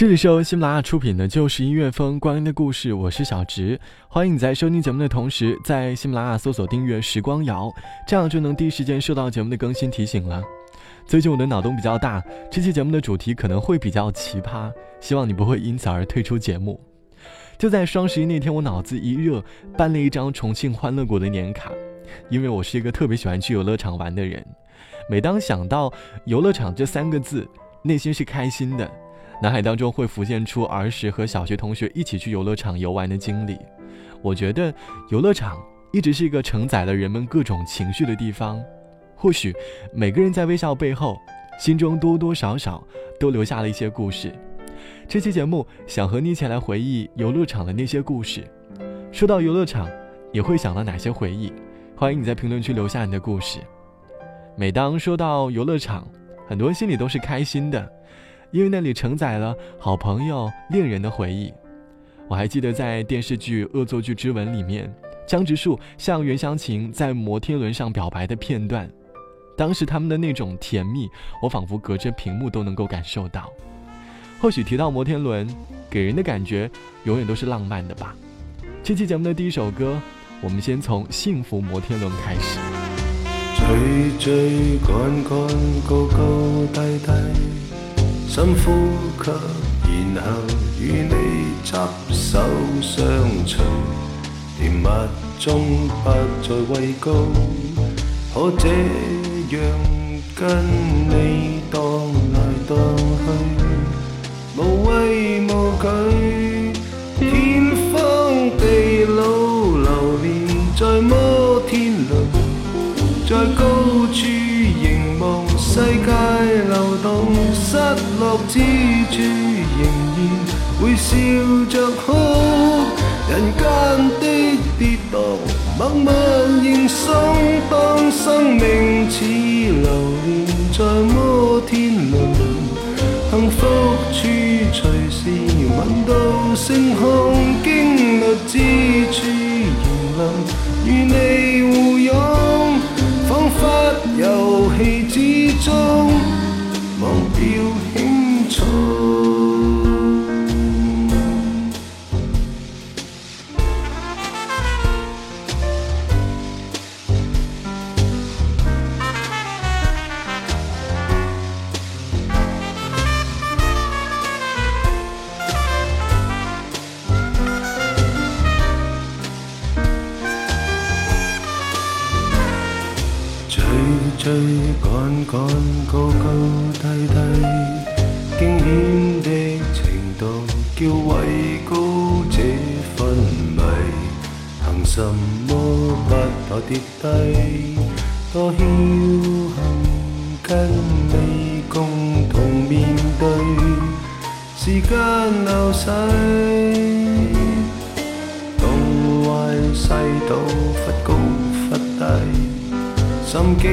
这里是由喜马拉雅出品的《就是音乐风光阴的故事》，我是小直，欢迎你在收听节目的同时，在喜马拉雅搜索订阅“时光谣”，这样就能第一时间收到节目的更新提醒了。最近我的脑洞比较大，这期节目的主题可能会比较奇葩，希望你不会因此而退出节目。就在双十一那天，我脑子一热，办了一张重庆欢乐谷的年卡，因为我是一个特别喜欢去游乐场玩的人，每当想到游乐场这三个字，内心是开心的。脑海当中会浮现出儿时和小学同学一起去游乐场游玩的经历。我觉得游乐场一直是一个承载了人们各种情绪的地方。或许每个人在微笑背后，心中多多少少都留下了一些故事。这期节目想和你一起来回忆游乐场的那些故事。说到游乐场，也会想到哪些回忆？欢迎你在评论区留下你的故事。每当说到游乐场，很多人心里都是开心的。因为那里承载了好朋友、恋人的回忆。我还记得在电视剧《恶作剧之吻》里面，江直树向袁湘琴在摩天轮上表白的片段。当时他们的那种甜蜜，我仿佛隔着屏幕都能够感受到。或许提到摩天轮，给人的感觉永远都是浪漫的吧。这期节目的第一首歌，我们先从《幸福摩天轮》开始。追追赶赶，高高低低。深呼吸，然后与你执手相随，甜蜜中不再畏高，可这样跟你荡来荡去，落之处，仍然会笑着哭。人间的跌宕，默默认送。当生命似流连在摩天轮，幸福处随时闻到星空。经历之追赶赶，高高低？低，惊险的程度叫位高者昏迷。凭什么不怕跌低？多侥幸跟你共同面对。时间流逝，东歪西倒，忽高。心经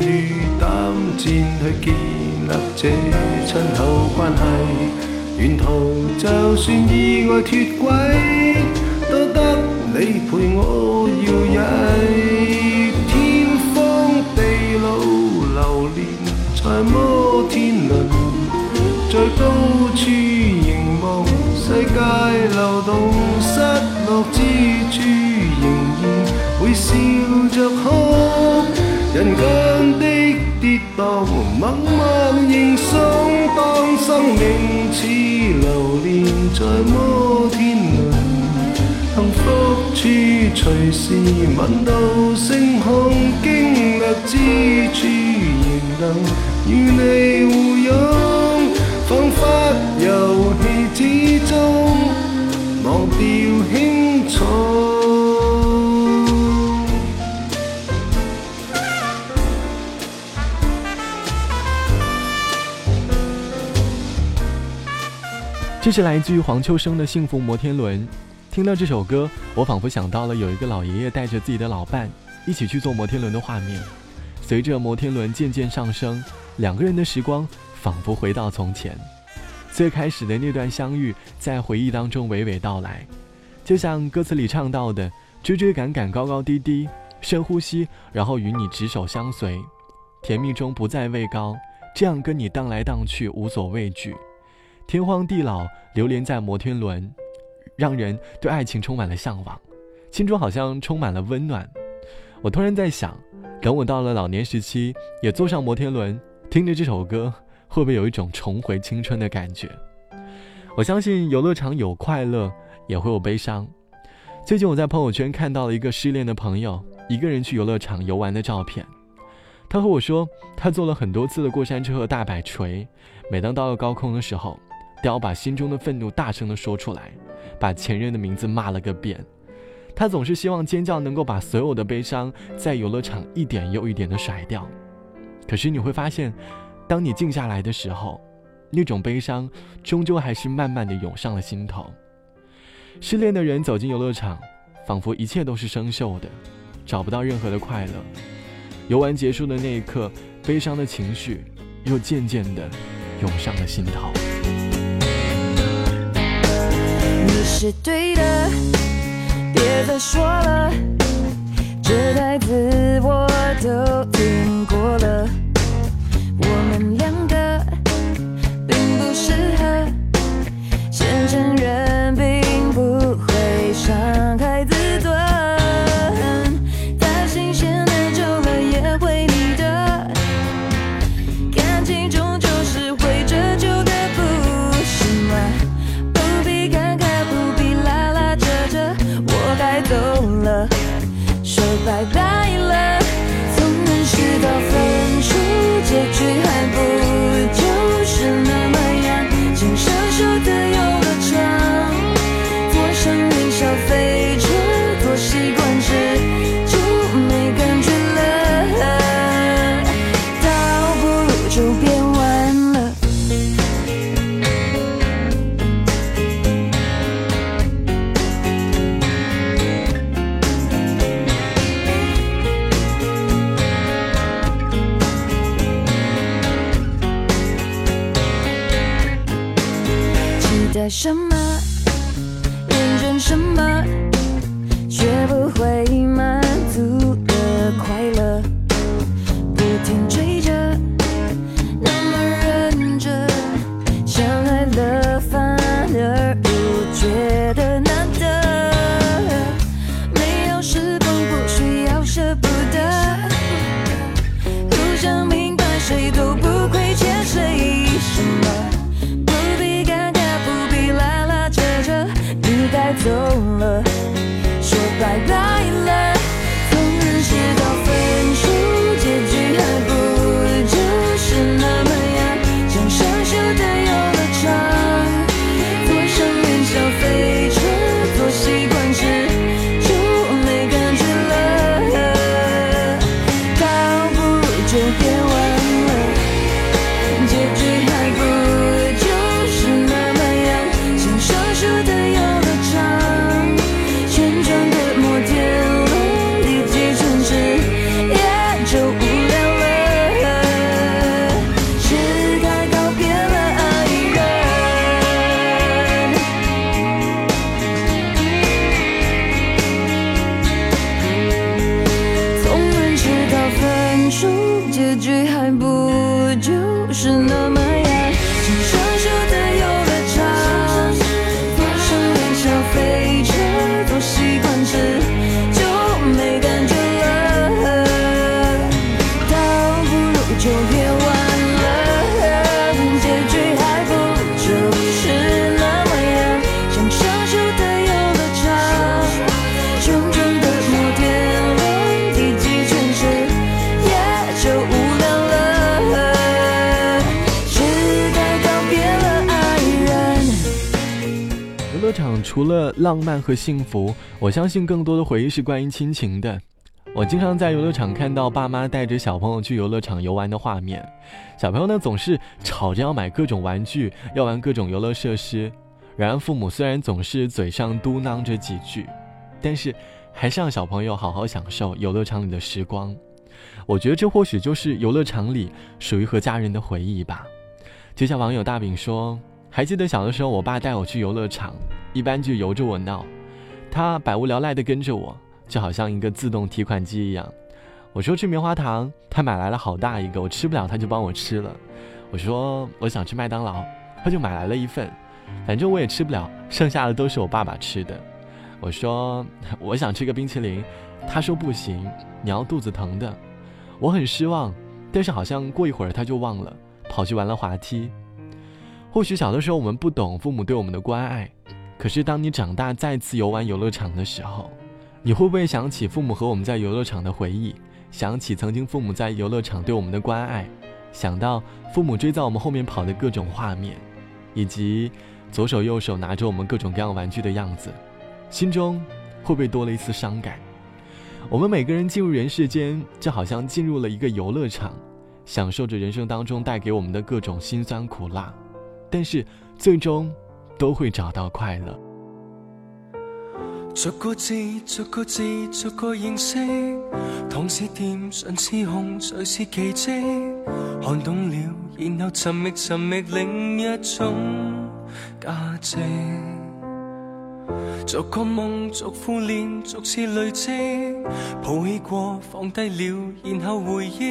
与胆战去建立这亲厚关系，沿途就算意外脱轨，处随时闻到星空。经历之处，仍能与你互拥，仿佛游戏之中，忘掉轻重。这是来自于黄秋生的《幸福摩天轮》。听到这首歌，我仿佛想到了有一个老爷爷带着自己的老伴一起去坐摩天轮的画面。随着摩天轮渐渐上升，两个人的时光仿佛回到从前。最开始的那段相遇，在回忆当中娓娓道来，就像歌词里唱到的：“追追赶赶，高高低低，深呼吸，然后与你执手相随，甜蜜中不再畏高，这样跟你荡来荡去，无所畏惧。天荒地老，流连在摩天轮，让人对爱情充满了向往，心中好像充满了温暖。”我突然在想，等我到了老年时期，也坐上摩天轮，听着这首歌。会不会有一种重回青春的感觉？我相信游乐场有快乐，也会有悲伤。最近我在朋友圈看到了一个失恋的朋友一个人去游乐场游玩的照片。他和我说，他坐了很多次的过山车和大摆锤，每当到了高空的时候，都要把心中的愤怒大声的说出来，把前任的名字骂了个遍。他总是希望尖叫能够把所有的悲伤在游乐场一点又一点的甩掉。可是你会发现。当你静下来的时候，那种悲伤终究还是慢慢的涌上了心头。失恋的人走进游乐场，仿佛一切都是生锈的，找不到任何的快乐。游玩结束的那一刻，悲伤的情绪又渐渐的涌上了心头。是对的，别再说了，这台词我都听过了。为什么？so 除了浪漫和幸福，我相信更多的回忆是关于亲情的。我经常在游乐场看到爸妈带着小朋友去游乐场游玩的画面，小朋友呢总是吵着要买各种玩具，要玩各种游乐设施，然而父母虽然总是嘴上嘟囔着几句，但是还是让小朋友好好享受游乐场里的时光。我觉得这或许就是游乐场里属于和家人的回忆吧。就像网友大饼说：“还记得小的时候，我爸带我去游乐场，一般就由着我闹，他百无聊赖地跟着我，就好像一个自动提款机一样。我说吃棉花糖，他买来了好大一个，我吃不了，他就帮我吃了。我说我想吃麦当劳，他就买来了一份，反正我也吃不了，剩下的都是我爸爸吃的。我说我想吃个冰淇淋，他说不行，你要肚子疼的。”我很失望，但是好像过一会儿他就忘了，跑去玩了滑梯。或许小的时候我们不懂父母对我们的关爱，可是当你长大再次游玩游乐场的时候，你会不会想起父母和我们在游乐场的回忆？想起曾经父母在游乐场对我们的关爱，想到父母追在我们后面跑的各种画面，以及左手右手拿着我们各种各样玩具的样子，心中会不会多了一丝伤感？我们每个人进入人世间，就好像进入了一个游乐场，享受着人生当中带给我们的各种辛酸苦辣，但是最终都会找到快乐。逐个字，逐个字，逐个认识，糖是甜，唇是红，谁是奇迹？看懂了，然后寻觅，寻觅另一种价值。逐个梦，逐副脸，逐次累积，抱起过，放低了，然后回忆，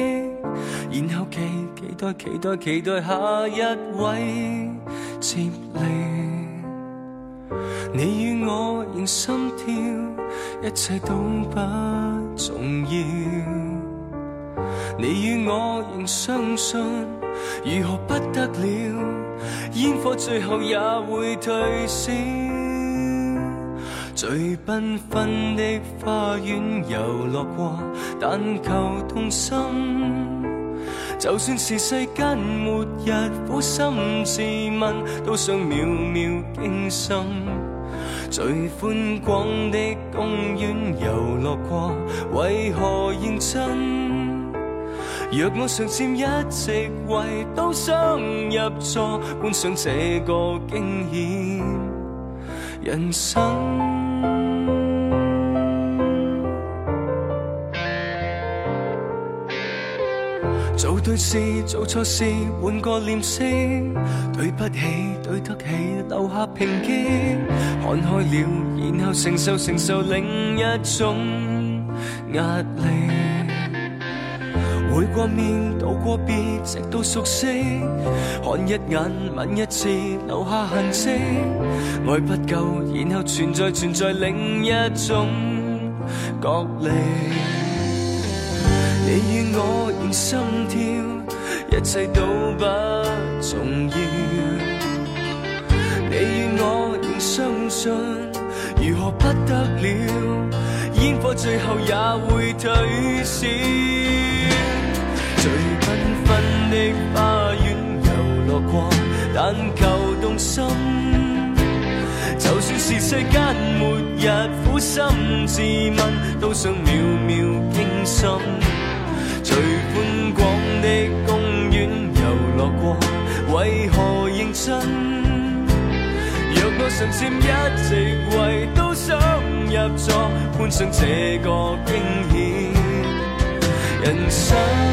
然后期期待，期待，期待下一位接力。你与我仍心跳，一切都不重要。你与我仍相信，如何不得了？烟火最后也会退烧。最缤纷的花园游乐过，但求动心。就算是世间末日，苦心自问，都想秒秒惊心。最宽广的公园游乐过，为何认真？若我常占一席位，都想入座，观赏这个惊险人生。做对事，做错事，换个脸色。对不起，对得起，留下平击。看开了，然后承受承受另一种压力。会过面，道过别，直到熟悉。看一眼，吻一次，留下痕迹。爱不够，然后存在存在另一种角力。你与我仍心跳，一切都不重要。你与我仍相信，如何不得了？烟火最后也会退烧。最缤纷的花园游乐过，但求动心。就算是世间末日，苦心自问，都想秒秒惊心。最宽广的公园游乐过，为何认真？若我常占一席位，都想入座，观赏这个惊险人生。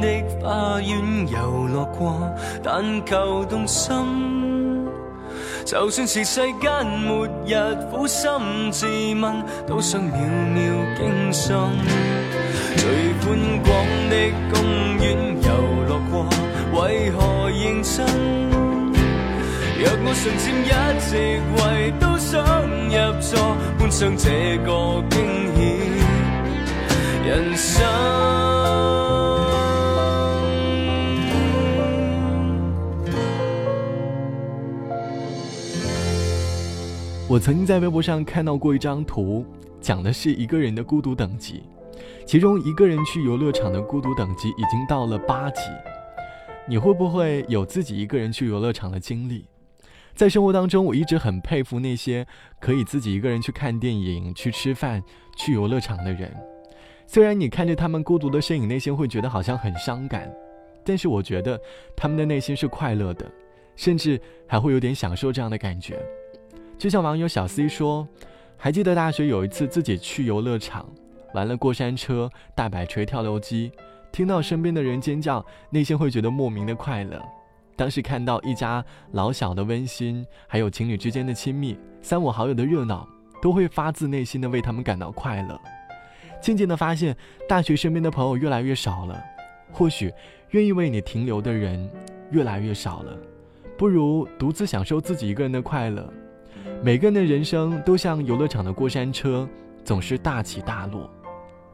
的花园游乐过但求动心，就算是世间末日，苦心自问，都想秒秒惊心。最宽广的公园游乐过，为何认真？若我常占一席位，都想入座，观赏这个惊险人生。我曾经在微博上看到过一张图，讲的是一个人的孤独等级，其中一个人去游乐场的孤独等级已经到了八级。你会不会有自己一个人去游乐场的经历？在生活当中，我一直很佩服那些可以自己一个人去看电影、去吃饭、去游乐场的人。虽然你看着他们孤独的身影，内心会觉得好像很伤感，但是我觉得他们的内心是快乐的，甚至还会有点享受这样的感觉。就像网友小 C 说：“还记得大学有一次自己去游乐场，玩了过山车、大摆锤、跳楼机，听到身边的人尖叫，内心会觉得莫名的快乐。”当时看到一家老小的温馨，还有情侣之间的亲密，三五好友的热闹，都会发自内心的为他们感到快乐。渐渐的发现，大学身边的朋友越来越少了，或许愿意为你停留的人越来越少了，不如独自享受自己一个人的快乐。每个人的人生都像游乐场的过山车，总是大起大落，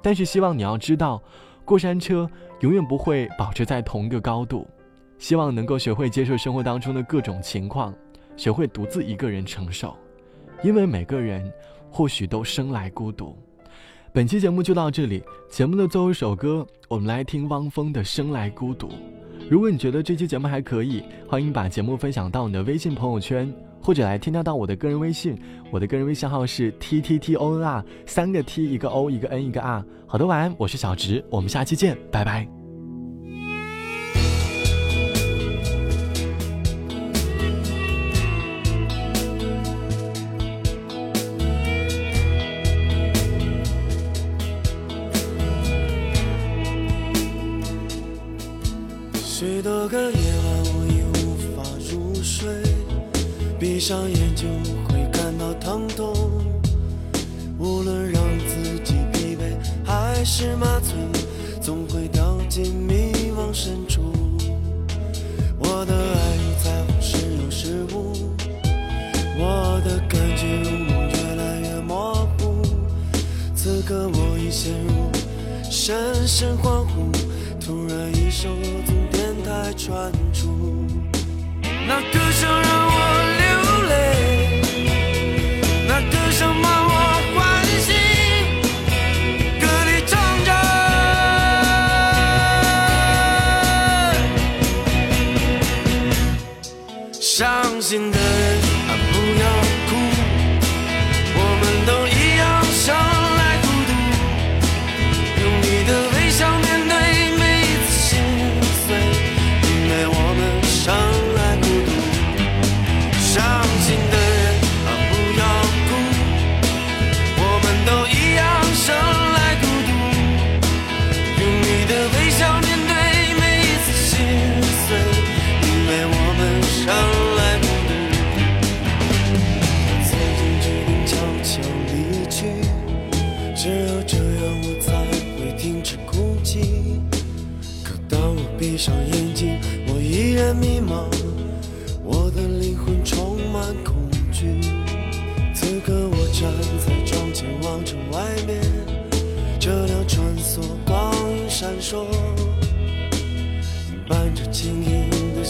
但是希望你要知道，过山车永远不会保持在同一个高度。希望能够学会接受生活当中的各种情况，学会独自一个人承受，因为每个人或许都生来孤独。本期节目就到这里，节目的最后一首歌，我们来听汪峰的《生来孤独》。如果你觉得这期节目还可以，欢迎把节目分享到你的微信朋友圈，或者来添加到我的个人微信，我的个人微信号是 t t t o n r，三个 t 一个 o 一个 n 一个 r。好的，晚安，我是小直，我们下期见，拜拜。是麻醉，总会掉进迷惘深处。我的爱如彩虹，时有时无，我的感觉如梦，越来越模糊。此刻我已陷入深深恍惚，突然一首从电台传出，那歌声让我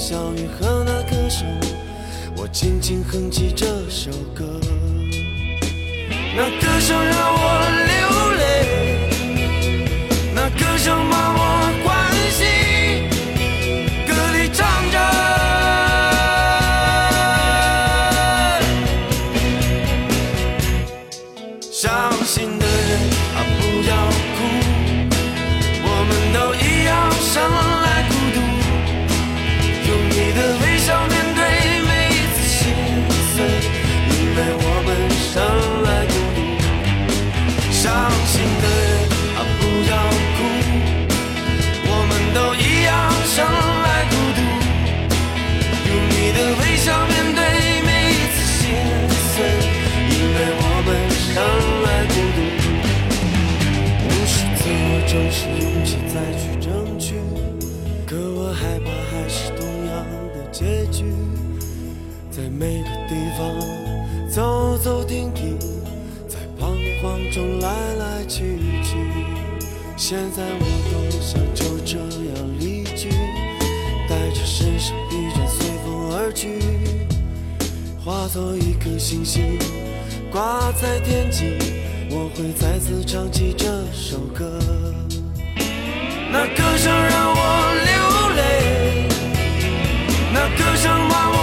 小雨和那歌声，我轻轻哼起这首歌。那歌声让我流泪，那歌声现在我多想就这样离去，带着身上疲倦随风而去，化作一颗星星，挂在天际，我会再次唱起这首歌。那歌声让我流泪，那歌声把我